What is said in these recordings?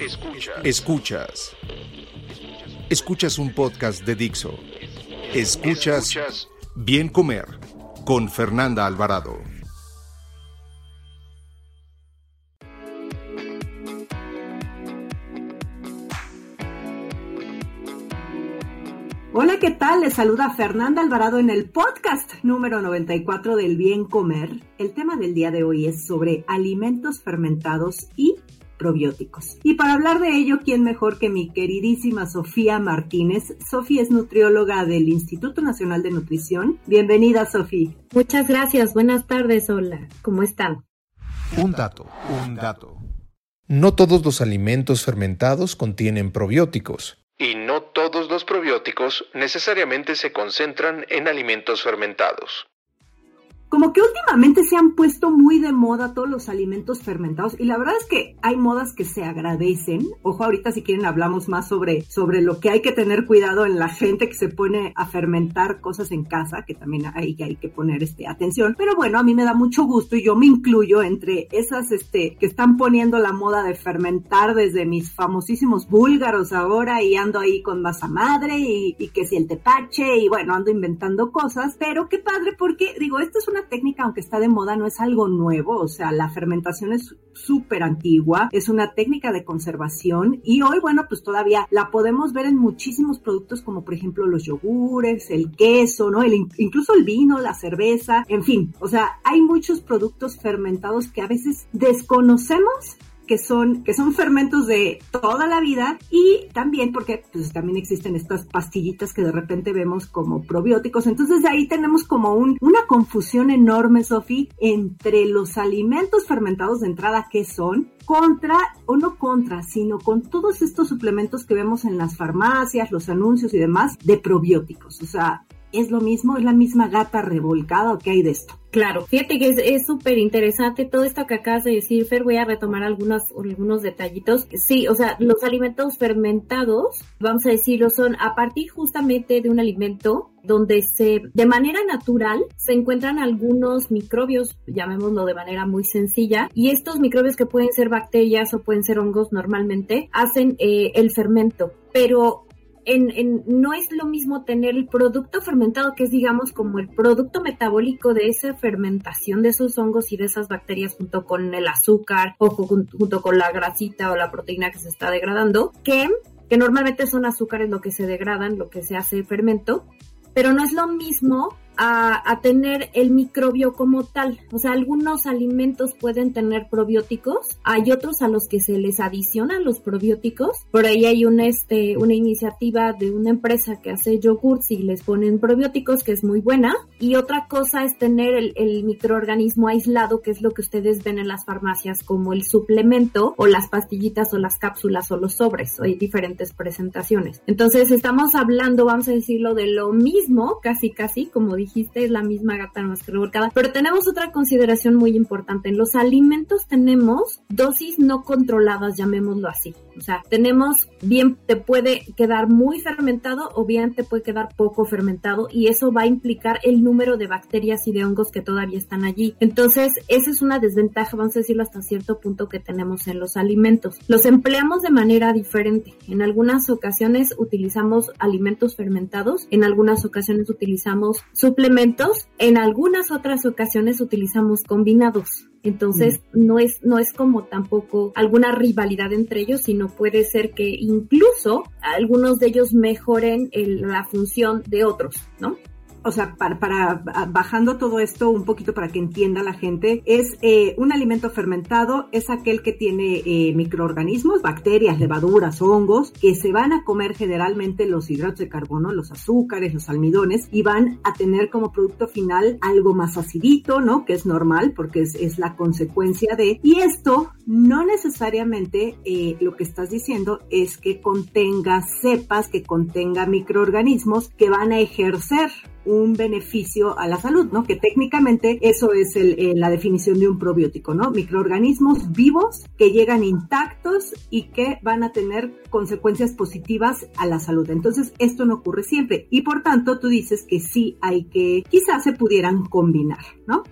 Escuchas. Escuchas. Escuchas un podcast de Dixo. Escuchas Bien Comer con Fernanda Alvarado. Hola, ¿qué tal? Les saluda Fernanda Alvarado en el podcast número 94 del Bien Comer. El tema del día de hoy es sobre alimentos fermentados y probióticos. Y para hablar de ello, ¿quién mejor que mi queridísima Sofía Martínez? Sofía es nutrióloga del Instituto Nacional de Nutrición. Bienvenida, Sofía. Muchas gracias. Buenas tardes, hola. ¿Cómo están? Un dato, un dato. No todos los alimentos fermentados contienen probióticos. Y no todos los probióticos necesariamente se concentran en alimentos fermentados como que últimamente se han puesto muy de moda todos los alimentos fermentados y la verdad es que hay modas que se agradecen. Ojo, ahorita si quieren hablamos más sobre, sobre lo que hay que tener cuidado en la gente que se pone a fermentar cosas en casa, que también hay, hay que poner este, atención. Pero bueno, a mí me da mucho gusto y yo me incluyo entre esas este, que están poniendo la moda de fermentar desde mis famosísimos búlgaros ahora y ando ahí con masa madre y, y que si el tepache y bueno, ando inventando cosas. Pero qué padre porque digo, esta es una técnica, aunque está de moda, no es algo nuevo, o sea, la fermentación es súper antigua, es una técnica de conservación y hoy, bueno, pues todavía la podemos ver en muchísimos productos como por ejemplo los yogures, el queso, ¿no? El, incluso el vino, la cerveza, en fin, o sea, hay muchos productos fermentados que a veces desconocemos que son, que son fermentos de toda la vida y también porque pues, también existen estas pastillitas que de repente vemos como probióticos. Entonces ahí tenemos como un, una confusión enorme, Sofi, entre los alimentos fermentados de entrada que son contra, o no contra, sino con todos estos suplementos que vemos en las farmacias, los anuncios y demás de probióticos. O sea, ¿es lo mismo? ¿Es la misma gata revolcada o qué hay de esto? Claro, fíjate que es súper interesante todo esto que acabas de decir, Fer, voy a retomar algunos, algunos detallitos. Sí, o sea, los alimentos fermentados, vamos a decirlo, son a partir justamente de un alimento donde se, de manera natural, se encuentran algunos microbios, llamémoslo de manera muy sencilla, y estos microbios que pueden ser bacterias o pueden ser hongos normalmente, hacen eh, el fermento. Pero en, no es lo mismo tener el producto fermentado, que es digamos como el producto metabólico de esa fermentación de esos hongos y de esas bacterias junto con el azúcar o junto con la grasita o la proteína que se está degradando, que, que normalmente son azúcares lo que se degradan, lo que se hace fermento, pero no es lo mismo a, tener el microbio como tal. O sea, algunos alimentos pueden tener probióticos, hay otros a los que se les adicionan los probióticos. Por ahí hay una, este, una iniciativa de una empresa que hace yogurts y les ponen probióticos, que es muy buena. Y otra cosa es tener el, el microorganismo aislado, que es lo que ustedes ven en las farmacias como el suplemento o las pastillitas o las cápsulas o los sobres. Hay diferentes presentaciones. Entonces estamos hablando, vamos a decirlo, de lo mismo, casi casi, como dijiste, es la misma gata más que revolcada. Pero tenemos otra consideración muy importante. En los alimentos tenemos dosis no controladas, llamémoslo así. O sea, tenemos bien te puede quedar muy fermentado o bien te puede quedar poco fermentado y eso va a implicar el número de bacterias y de hongos que todavía están allí. Entonces, esa es una desventaja, vamos a decirlo hasta cierto punto que tenemos en los alimentos. Los empleamos de manera diferente. En algunas ocasiones utilizamos alimentos fermentados, en algunas ocasiones utilizamos suplementos, en algunas otras ocasiones utilizamos combinados. Entonces, no es, no es como tampoco alguna rivalidad entre ellos, sino puede ser que incluso algunos de ellos mejoren la función de otros, ¿no? O sea, para, bajando todo esto un poquito para que entienda la gente, es eh, un alimento fermentado, es aquel que tiene eh, microorganismos, bacterias, levaduras, hongos, que se van a comer generalmente los hidratos de carbono, los azúcares, los almidones, y van a tener como producto final algo más acidito, ¿no? Que es normal porque es, es la consecuencia de, y esto no necesariamente eh, lo que estás diciendo es que contenga cepas, que contenga microorganismos que van a ejercer un beneficio a la salud, ¿no? Que técnicamente eso es la definición de un probiótico, ¿no? Microorganismos vivos que llegan intactos y que van a tener consecuencias positivas a la salud. Entonces, esto no ocurre siempre y por tanto tú dices que sí hay que, quizás se pudieran combinar, ¿no?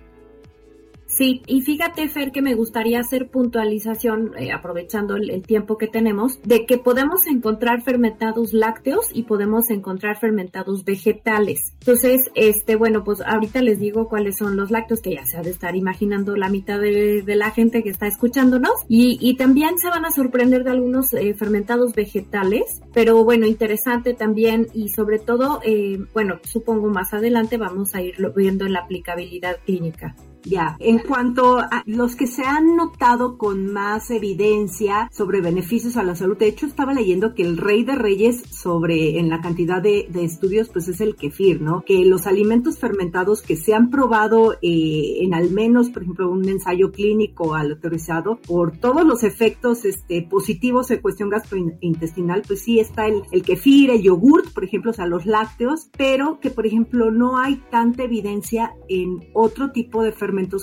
Sí, y fíjate, Fer, que me gustaría hacer puntualización, eh, aprovechando el, tiempo que tenemos, de que podemos encontrar fermentados lácteos y podemos encontrar fermentados vegetales. Entonces, este, bueno, pues ahorita les digo cuáles son los lácteos, que ya se ha de estar imaginando la mitad de, la gente que está escuchándonos. Y, también se van a sorprender de algunos eh, fermentados vegetales, pero bueno, interesante también y sobre todo, eh, bueno, supongo más adelante vamos a ir viendo la aplicabilidad clínica. Ya, en cuanto a los que se han notado con más evidencia sobre beneficios a la salud, de hecho estaba leyendo que el rey de reyes sobre en la cantidad de, estudios pues es el kefir, ¿no? Que los alimentos fermentados que se han probado eh, en al menos, por ejemplo, un ensayo clínico autorizado por todos los efectos este, positivos en cuestión gastrointestinal, pues sí está el, el kefir, el yogurt, por ejemplo, o sea, los lácteos, pero que por ejemplo no hay tanta evidencia en otro tipo de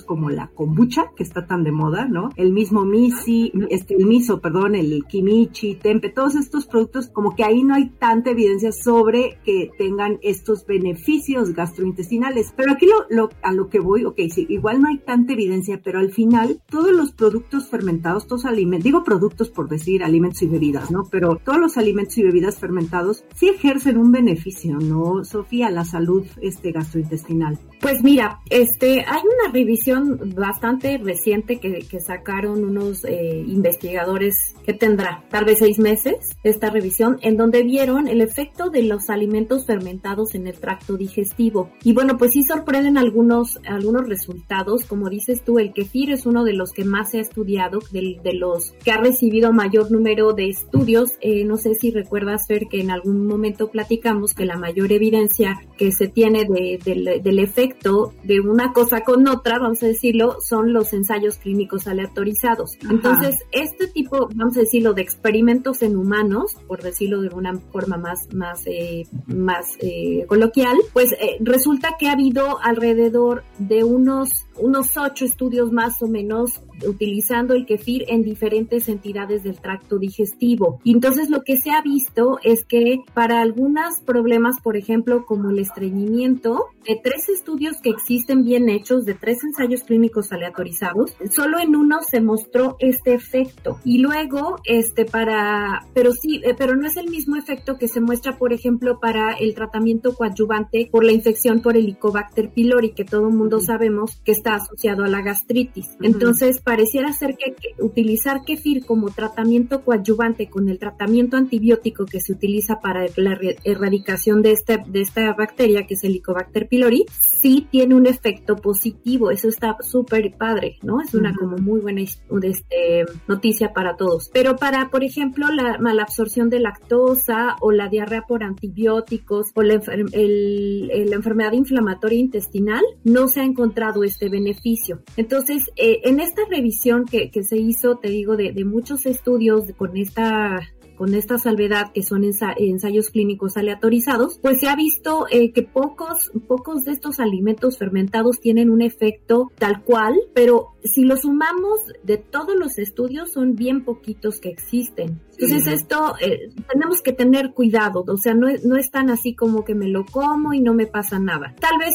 como la kombucha, que está tan de moda, ¿no? El mismo misi, este, el miso, perdón, el kimichi, tempe, todos estos productos, como que ahí no hay tanta evidencia sobre que tengan estos beneficios gastrointestinales. Pero aquí lo, a lo que voy, ok, sí, igual no hay tanta evidencia, pero al final todos los productos fermentados, todos alimentos, digo productos por decir alimentos y bebidas, ¿no? Pero todos los alimentos y bebidas fermentados sí ejercen un beneficio, ¿no, Sofía? La salud este, gastrointestinal. Pues mira, este, hay una revisión bastante reciente que, sacaron unos eh, investigadores que tendrá tal vez seis meses esta revisión en donde vieron el efecto de los alimentos fermentados en el tracto digestivo. Y bueno pues sí sorprenden algunos algunos resultados. Como dices tú el kefir es uno de los que más se ha estudiado de, de los que ha recibido mayor número de estudios. Eh, no sé si recuerdas ver que en algún momento platicamos que la mayor evidencia que se tiene de, del efecto de una cosa con otra vamos a decirlo, son los ensayos clínicos aleatorizados. Entonces, este tipo, vamos a decirlo, de experimentos en humanos, por decirlo de una forma más, más, eh, más eh, coloquial, pues eh, resulta que ha habido alrededor de unos unos ocho estudios más o menos utilizando el kefir en diferentes entidades del tracto digestivo. Y entonces lo que se ha visto es que para algunos problemas, por ejemplo, como el estreñimiento, de tres estudios que existen bien hechos, de tres ensayos clínicos aleatorizados, solo en uno se mostró este efecto. Y luego, este, para, pero sí, eh, pero no es el mismo efecto que se muestra, por ejemplo, para el tratamiento coadyuvante por la infección por Helicobacter pylori, que todo el mundo sabemos que está asociado a la gastritis. Entonces, pareciera ser que, utilizar kefir como tratamiento coadyuvante con el tratamiento antibiótico que se utiliza para la erradicación de, este, de esta bacteria, que es el Helicobacter pylori, sí tiene un efecto positivo. Eso está súper padre, ¿no? Es una como muy buena este, noticia para todos. Pero para, por ejemplo, la malabsorción de lactosa o la diarrea por antibióticos o la, la enfermedad inflamatoria intestinal, no se ha encontrado este beneficio beneficio. Entonces, eh, en esta revisión que, se hizo, te digo, de, muchos estudios con esta con esta salvedad que son ensayos clínicos aleatorizados, pues se ha visto eh, que pocos, pocos de estos alimentos fermentados tienen un efecto tal cual, pero si lo sumamos de todos los estudios son bien poquitos que existen. Entonces esto eh, tenemos que tener cuidado, o sea, no, no es tan así como que me lo como y no me pasa nada. Tal vez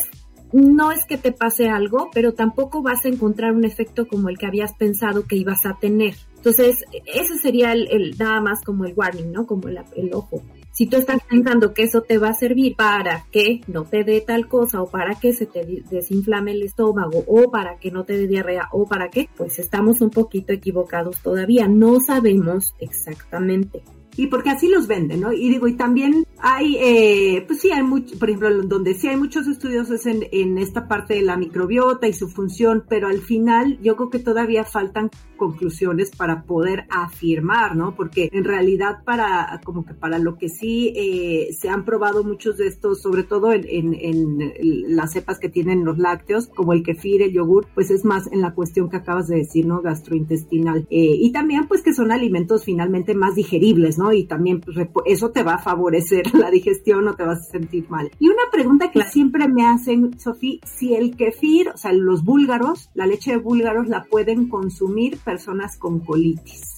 no es que te pase algo, pero tampoco vas a encontrar un efecto como el que habías pensado que ibas a tener. Entonces, ese sería el, nada más como el warning, ¿no? Como el, ojo. Si tú estás pensando que eso te va a servir para que no te dé tal cosa o para que se te desinflame el estómago o para que no te dé diarrea o para qué, pues estamos un poquito equivocados todavía. No sabemos exactamente y porque así los venden, ¿no? Y digo, y también hay, eh, pues sí, hay mucho, por ejemplo, donde sí hay muchos estudios es en, en esta parte de la microbiota y su función, pero al final yo creo que todavía faltan conclusiones para poder afirmar, ¿no? Porque en realidad para, como que para lo que sí eh, se han probado muchos de estos, sobre todo en, en, en, las cepas que tienen los lácteos, como el kefir, el yogur, pues es más en la cuestión que acabas de decir, ¿no? Gastrointestinal. Eh, y también pues que son alimentos finalmente más digeribles, ¿no? Y también pues, eso te va a favorecer la digestión, no te vas a sentir mal. Y una pregunta que siempre me hacen, Sofía, si el kefir, o sea, los búlgaros, la leche de búlgaros la pueden consumir personas con colitis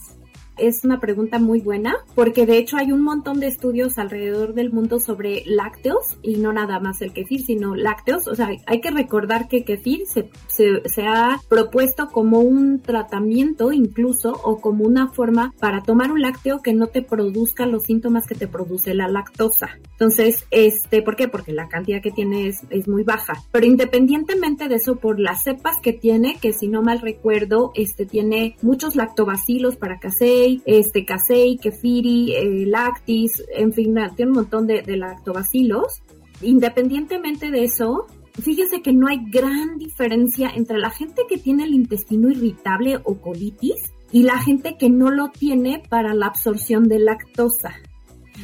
es una pregunta muy buena porque de hecho hay un montón de estudios alrededor del mundo sobre lácteos y no nada más el kefir, sino lácteos. O sea, hay que recordar que kefir se, se, ha propuesto como un tratamiento incluso o como una forma para tomar un lácteo que no te produzca los síntomas que te produce la lactosa. Entonces, este, ¿por qué? Porque la cantidad que tiene es, es muy baja. Pero independientemente de eso, por las cepas que tiene, que si no mal recuerdo, este tiene muchos lactobacilos para este casei, kefiri, eh, lactis, en fin, tiene un montón de, de lactobacilos. Independientemente de eso, fíjese que no hay gran diferencia entre la gente que tiene el intestino irritable o colitis y la gente que no lo tiene para la absorción de lactosa.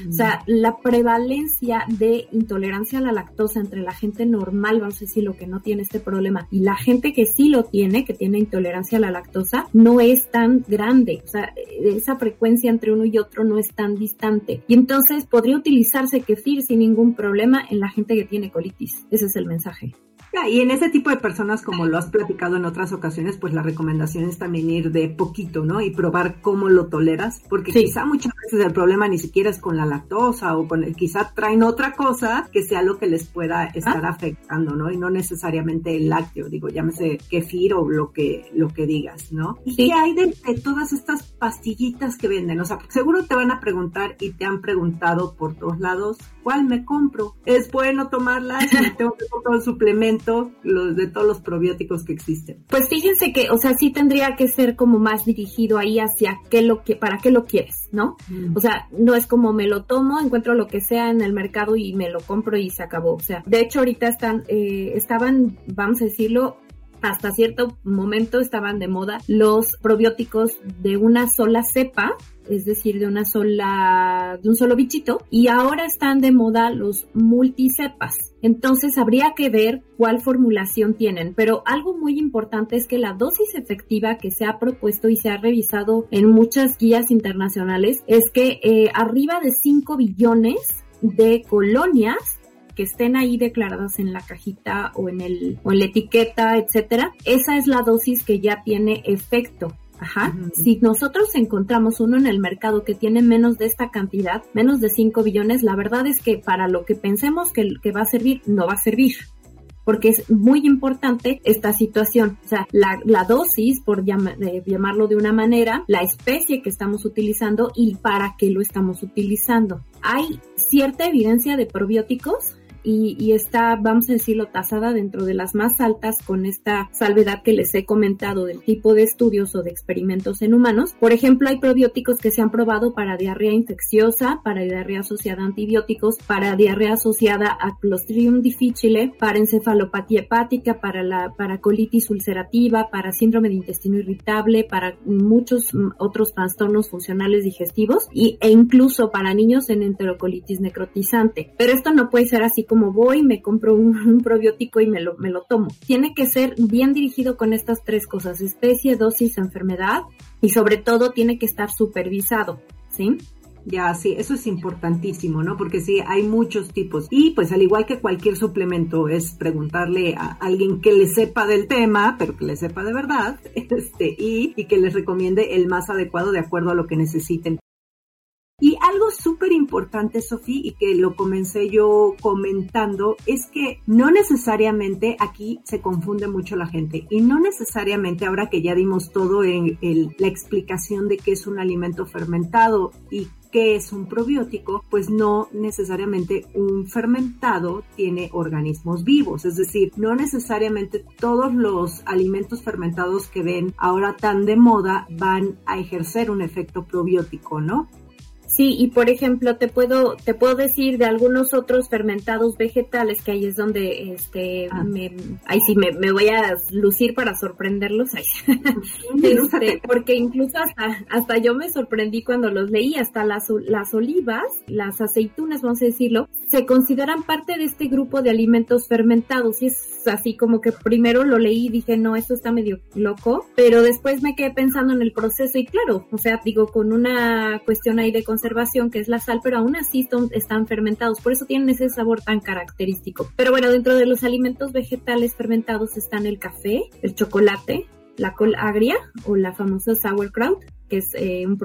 O sea, la prevalencia de intolerancia a la lactosa entre la gente normal, vamos a decir, lo que no tiene este problema, y la gente que sí lo tiene, que tiene intolerancia a la lactosa, no es tan grande. O sea, esa frecuencia entre uno y otro no es tan distante. Y entonces podría utilizarse kefir sin ningún problema en la gente que tiene colitis. Ese es el mensaje y en ese tipo de personas, como lo has platicado en otras ocasiones, pues la recomendación es también ir de poquito, ¿no? Y probar cómo lo toleras, porque quizá muchas veces el problema ni siquiera es con la lactosa o con el, quizá traen otra cosa que sea lo que les pueda estar ah. afectando, ¿no? Y no necesariamente el lácteo, digo, llámese kefir o lo que, lo que digas, ¿no? ¿Y qué hay de, todas estas pastillitas que venden? O sea, seguro te van a preguntar y te han preguntado por todos lados, ¿cuál me compro? ¿Es bueno tomarlas? ¿Tengo que comprar un suplemento? Los, de todos los probióticos que existen. Pues fíjense que, o sea, sí tendría que ser como más dirigido ahí hacia qué lo que, para qué lo quieres, ¿no? Mm. O sea, no es como me lo tomo, encuentro lo que sea en el mercado y me lo compro y se acabó. O sea, de hecho ahorita están, eh, estaban, vamos a decirlo, hasta cierto momento estaban de moda los probióticos de una sola cepa es decir, de una sola, de un solo bichito, y ahora están de moda los multicepas. Entonces habría que ver cuál formulación tienen, pero algo muy importante es que la dosis efectiva que se ha propuesto y se ha revisado en muchas guías internacionales es que eh, arriba de 5 billones de colonias que estén ahí declaradas en la cajita o en el o en la etiqueta, etcétera, esa es la dosis que ya tiene efecto. Ajá. Si nosotros encontramos uno en el mercado que tiene menos de esta cantidad, menos de 5 billones, la verdad es que para lo que pensemos que, que va a servir, no va a servir porque es muy importante esta situación. O sea, la, la dosis, por llamarlo de una manera, la especie que estamos utilizando y para qué lo estamos utilizando. Hay cierta evidencia de probióticos y, está, vamos a decirlo, tasada dentro de las más altas con esta salvedad que les he comentado del tipo de estudios o de experimentos en humanos. Por ejemplo, hay probióticos que se han probado para diarrea infecciosa, para diarrea asociada a antibióticos, para diarrea asociada a Clostridium difficile, para encefalopatía hepática, para la para colitis ulcerativa, para síndrome de intestino irritable, para muchos mm, otros trastornos funcionales digestivos y, e incluso para niños en enterocolitis necrotizante. Pero esto no puede ser así como voy, me compro un, probiótico y me lo, me lo tomo. Tiene que ser bien dirigido con estas tres cosas, especie, dosis, enfermedad y sobre todo tiene que estar supervisado, ¿sí? Ya, sí, eso es importantísimo, ¿no? Porque sí, hay muchos tipos. Y pues al igual que cualquier suplemento, es preguntarle a alguien que le sepa del tema, pero que le sepa de verdad, este, y, y que les recomiende el más adecuado de acuerdo a lo que necesiten. Y algo súper importante, Sofía, y que lo comencé yo comentando, es que no necesariamente aquí se confunde mucho la gente y no necesariamente ahora que ya dimos todo en la explicación de qué es un alimento fermentado y qué es un probiótico, pues no necesariamente un fermentado tiene organismos vivos, es decir, no necesariamente todos los alimentos fermentados que ven ahora tan de moda van a ejercer un efecto probiótico, ¿no? Sí, y por ejemplo, te puedo, te puedo decir de algunos otros fermentados vegetales que ahí es donde, este, ah. me, ahí sí me, me, voy a lucir para sorprenderlos, este, porque incluso hasta, hasta yo me sorprendí cuando los leí, hasta las, las olivas, las aceitunas, vamos a decirlo, se consideran parte de este grupo de alimentos fermentados y es así como que primero lo leí y dije, no, esto está medio loco, pero después me quedé pensando en el proceso y claro, o sea, digo, con una cuestión ahí de que es la sal, pero aún así están fermentados, por eso tienen ese sabor tan característico. Pero bueno, dentro de los alimentos vegetales fermentados están el café, el chocolate, la col agria o la famosa sauerkraut, que es eh, un,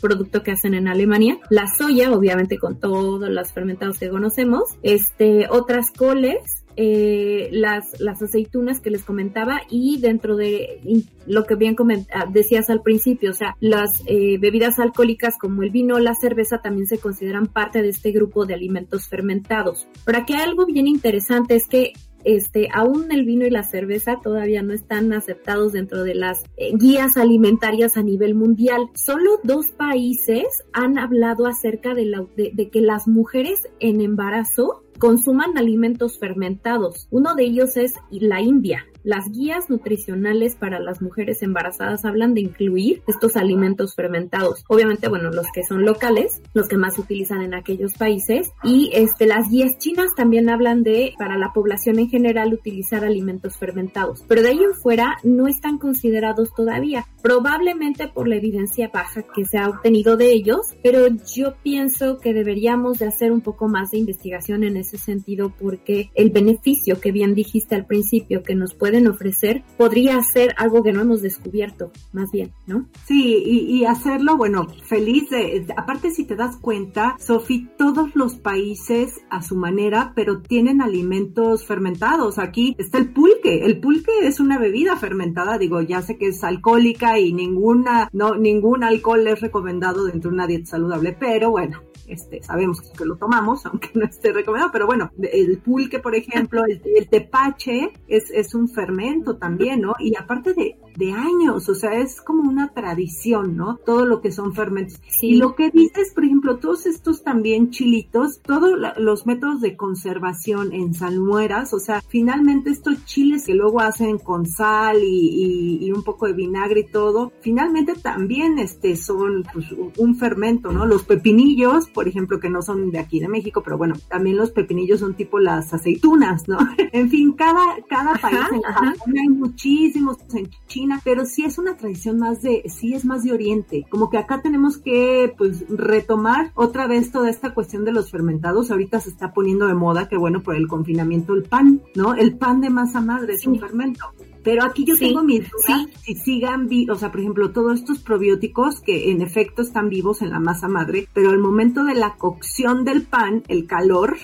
producto que hacen en Alemania, la soya, obviamente con todos los fermentados que conocemos, este, otras coles, eh, las, las aceitunas que les comentaba y dentro de lo que bien ah, decías al principio, o sea, las eh, bebidas alcohólicas como el vino la cerveza también se consideran parte de este grupo de alimentos fermentados. Pero aquí hay algo bien interesante es que este, aún el vino y la cerveza todavía no están aceptados dentro de las eh, guías alimentarias a nivel mundial. Solo dos países han hablado acerca de, la, de que las mujeres en embarazo consuman alimentos fermentados. Uno de ellos es la India. Las guías nutricionales para las mujeres embarazadas hablan de incluir estos alimentos fermentados. Obviamente, bueno, los que son locales, los que más se utilizan en aquellos países. Y este, las guías chinas también hablan de, para la población en general, utilizar alimentos fermentados. Pero de ahí en fuera no están considerados todavía. Probablemente por la evidencia baja que se ha obtenido de ellos, pero yo pienso que deberíamos de hacer un poco más de investigación en ese sentido porque el beneficio que bien dijiste al principio que nos puede pueden ofrecer, podría ser algo que no hemos descubierto, más bien, ¿no? Sí, y, hacerlo, bueno, feliz de, aparte si te das cuenta, Sofi, todos los países a su manera, pero tienen alimentos fermentados. Aquí está el pulque, el pulque es una bebida fermentada, digo, ya sé que es alcohólica y ninguna, no, ningún alcohol es recomendado dentro de una dieta saludable, pero bueno, este, sabemos que lo tomamos, aunque no esté recomendado, pero bueno, el pulque, por ejemplo, el, tepache es, es un fermento también, ¿no? Y aparte de, de años, o sea, es como una tradición, ¿no? Todo lo que son fermentos. Y lo que dices, por ejemplo, todos estos también chilitos, todos los métodos de conservación en salmueras, o sea, finalmente estos chiles que luego hacen con sal y, y, un poco de vinagre y todo, finalmente también este son pues, un fermento, ¿no? Los pepinillos, por ejemplo, que no son de aquí de México, pero bueno, también los pepinillos son tipo las aceitunas, ¿no? en fin, cada, cada país en Japón hay muchísimos, en China, pero sí es una tradición más de, sí es más de Oriente, como que acá tenemos que pues retomar otra vez toda esta cuestión de los fermentados, ahorita se está poniendo de moda, que bueno, por el confinamiento el pan, ¿no? El pan de masa madre es un fermento. Pero aquí yo tengo mis dudas si sigan vivos, o sea, por ejemplo, todos estos probióticos que en efecto están vivos en la masa madre, pero al momento de la cocción del pan, el calor,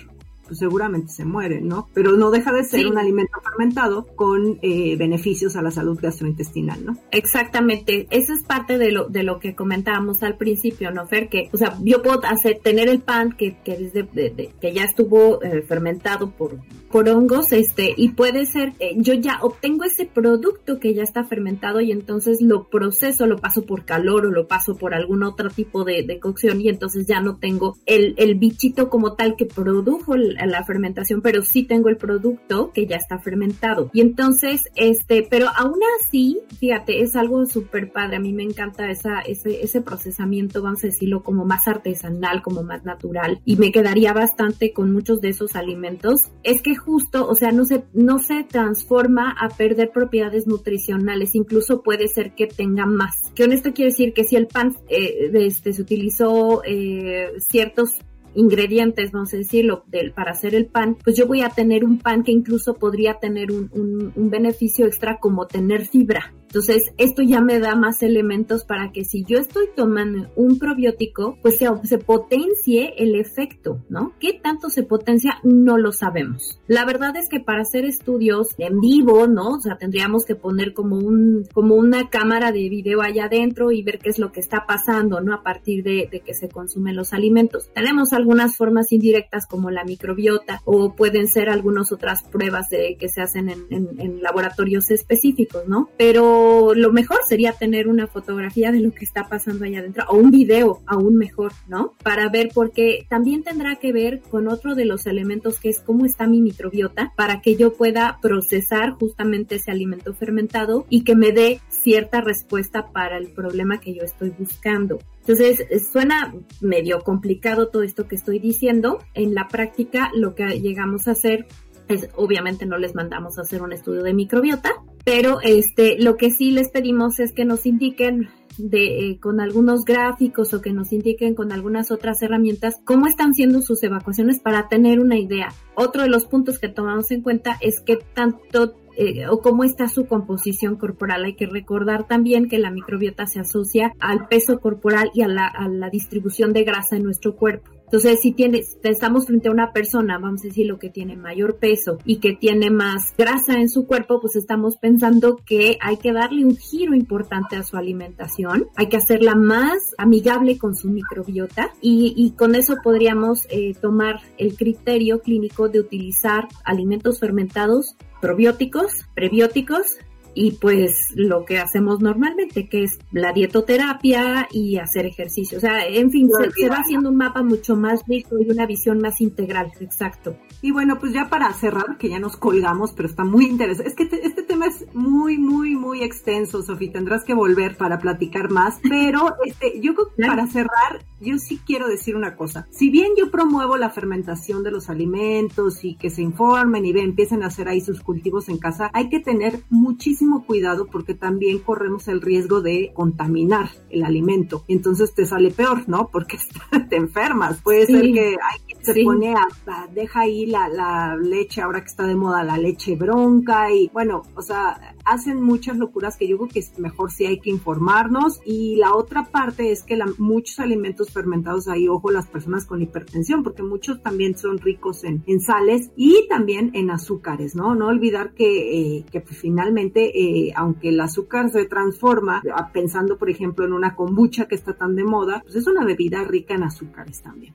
pues seguramente se mueren, ¿no? Pero no deja de ser un alimento fermentado con eh, beneficios a la salud gastrointestinal, ¿no? Exactamente, eso es parte de lo, de lo que comentábamos al principio, ¿no, Fer? Que, o sea, yo puedo hacer, tener el pan que, que desde, que ya estuvo eh, fermentado por, por hongos, este, y puede ser, eh, yo ya obtengo ese producto que ya está fermentado y entonces lo proceso, lo paso por calor o lo paso por algún otro tipo de, de cocción y entonces ya no tengo el, el bichito como tal que produjo el, la fermentación, pero sí tengo el producto que ya está fermentado. Y entonces, este, pero aún así, fíjate, es algo súper padre. A mí me encanta esa, ese, ese procesamiento, vamos a decirlo, como más artesanal, como más natural. Y me quedaría bastante con muchos de esos alimentos. Es que justo, o sea, no se, no se transforma a perder propiedades nutricionales. Incluso puede ser que tenga más. Que honesto quiere decir que si el pan eh, este, se utilizó eh, ciertos ingredientes, vamos a decirlo, del, para hacer el pan, pues yo voy a tener un pan que incluso podría tener un, un, beneficio extra como tener fibra. Entonces, esto ya me da más elementos para que si yo estoy tomando un probiótico, pues se, se, potencie el efecto, ¿no? ¿Qué tanto se potencia? No lo sabemos. La verdad es que para hacer estudios en vivo, ¿no? O sea, tendríamos que poner como un, como una cámara de video allá adentro y ver qué es lo que está pasando, ¿no? A partir de, de que se consumen los alimentos. Tenemos algo algunas formas indirectas como la microbiota o pueden ser algunas otras pruebas de, que se hacen en, en, laboratorios específicos, ¿no? Pero lo mejor sería tener una fotografía de lo que está pasando allá adentro o un video aún mejor, ¿no? Para ver porque también tendrá que ver con otro de los elementos que es cómo está mi microbiota para que yo pueda procesar justamente ese alimento fermentado y que me dé cierta respuesta para el problema que yo estoy buscando. Entonces, suena medio complicado todo esto que estoy diciendo. En la práctica, lo que llegamos a hacer es, obviamente no les mandamos a hacer un estudio de microbiota, pero este, lo que sí les pedimos es que nos indiquen de, eh, con algunos gráficos o que nos indiquen con algunas otras herramientas cómo están siendo sus evacuaciones para tener una idea. Otro de los puntos que tomamos en cuenta es que tanto eh, o cómo está su composición corporal. Hay que recordar también que la microbiota se asocia al peso corporal y a la, a la distribución de grasa en nuestro cuerpo. Entonces, si tienes, estamos frente a una persona, vamos a decir, lo que tiene mayor peso y que tiene más grasa en su cuerpo, pues estamos pensando que hay que darle un giro importante a su alimentación, hay que hacerla más amigable con su microbiota y, con eso podríamos eh, tomar el criterio clínico de utilizar alimentos fermentados probióticos, prebióticos y pues lo que hacemos normalmente, que es la dietoterapia y hacer ejercicio. O sea, en fin, se, va haciendo un mapa mucho más rico y una visión más integral, exacto. Y bueno, pues ya para cerrar, que ya nos colgamos, pero está muy interesante. Es que este, este tema es muy, muy, muy extenso, Sofía. Tendrás que volver para platicar más. Pero este, yo creo que para cerrar, yo sí quiero decir una cosa. Si bien yo promuevo la fermentación de los alimentos y que se informen y ve, empiecen a hacer ahí sus cultivos en casa, hay que tener muchísimo cuidado porque también corremos el riesgo de contaminar el alimento. Entonces te sale peor, ¿no? Porque te enfermas. Puede ser que hay, se pone a, deja ahí la, la leche ahora que está de moda, la leche bronca y bueno, o sea, hacen muchas locuras que yo creo que es mejor si hay que informarnos. Y la otra parte es que la, muchos alimentos fermentados ahí, ojo, las personas con hipertensión, porque muchos también son ricos en, en sales y también en azúcares, ¿no? No olvidar que, eh, que pues, finalmente, eh, aunque el azúcar se transforma, pensando por ejemplo en una kombucha que está tan de moda, pues es una bebida rica en azúcares también.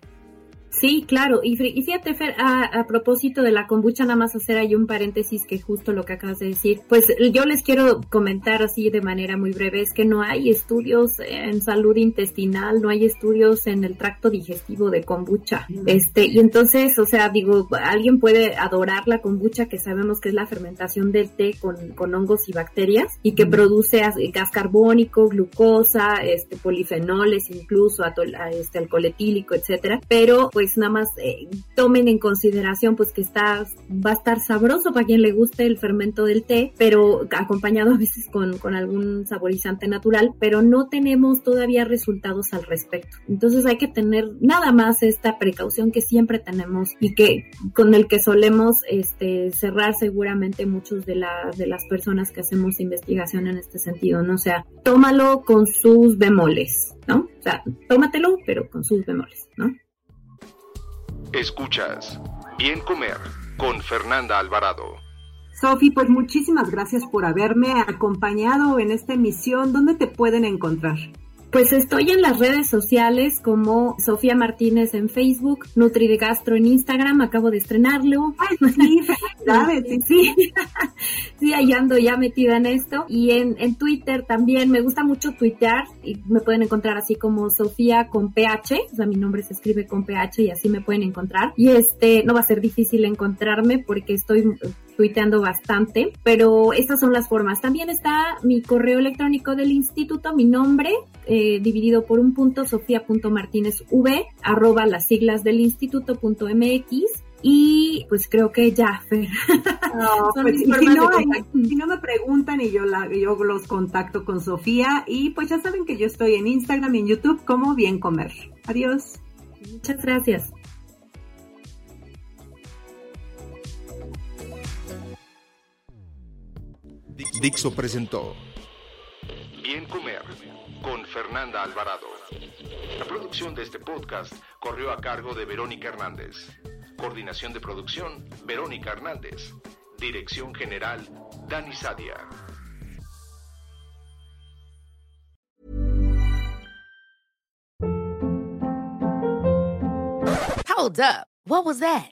Sí, claro. Y, fíjate, Fer, a, propósito de la kombucha, nada más hacer ahí un paréntesis que justo lo que acabas de decir. Pues yo les quiero comentar así de manera muy breve, es que no hay estudios en salud intestinal, no hay estudios en el tracto digestivo de kombucha. Este, y entonces, o sea, digo, alguien puede adorar la kombucha, que sabemos que es la fermentación del té con, con hongos y bacterias, y que produce gas carbónico, glucosa, este, polifenoles, incluso este, alcohol etílico, etcétera. Pero, pues, pues, nada más eh, tomen en consideración pues que está, va a estar sabroso para quien le guste el fermento del té, pero acompañado a veces con, con algún saborizante natural, pero no tenemos todavía resultados al respecto. Entonces hay que tener nada más esta precaución que siempre tenemos y que con el que solemos este, cerrar seguramente muchos de, la, de las personas que hacemos investigación en este sentido, ¿no? O sea, tómalo con sus bemoles, ¿no? O sea, tómatelo, pero con sus bemoles, ¿no? Escuchas Bien Comer con Fernanda Alvarado. Sofi, pues muchísimas gracias por haberme acompañado en esta emisión. ¿Dónde te pueden encontrar? Pues estoy en las redes sociales como Sofía Martínez en Facebook, Nutri de Gastro en Instagram, acabo de estrenarlo. Ay, sí, sí, sí, ahí ando ya metida en esto. Y en, en Twitter también, me gusta mucho tuitear y me pueden encontrar así como Sofía con PH, o sea, mi nombre se escribe con PH y así me pueden encontrar. Y este, no va a ser difícil encontrarme porque estoy tuiteando bastante, pero estas son las formas. También está mi correo electrónico del instituto, mi nombre, eh, dividido por un punto, sofía.martinezv, arroba las siglas del instituto.mx. Y pues creo que ya, Fer. Pues, si, no, si, no, me preguntan y yo, la, yo los contacto con Sofía. Y pues ya saben que yo estoy en Instagram y en YouTube como Bien Comer. Adiós. Muchas gracias. Dixo presentó Bien Comer con Fernanda Alvarado. La producción de este podcast corrió a cargo de Verónica Hernández. Coordinación de producción, Verónica Hernández. Dirección General, Dani Sadia. Hold up. What was that?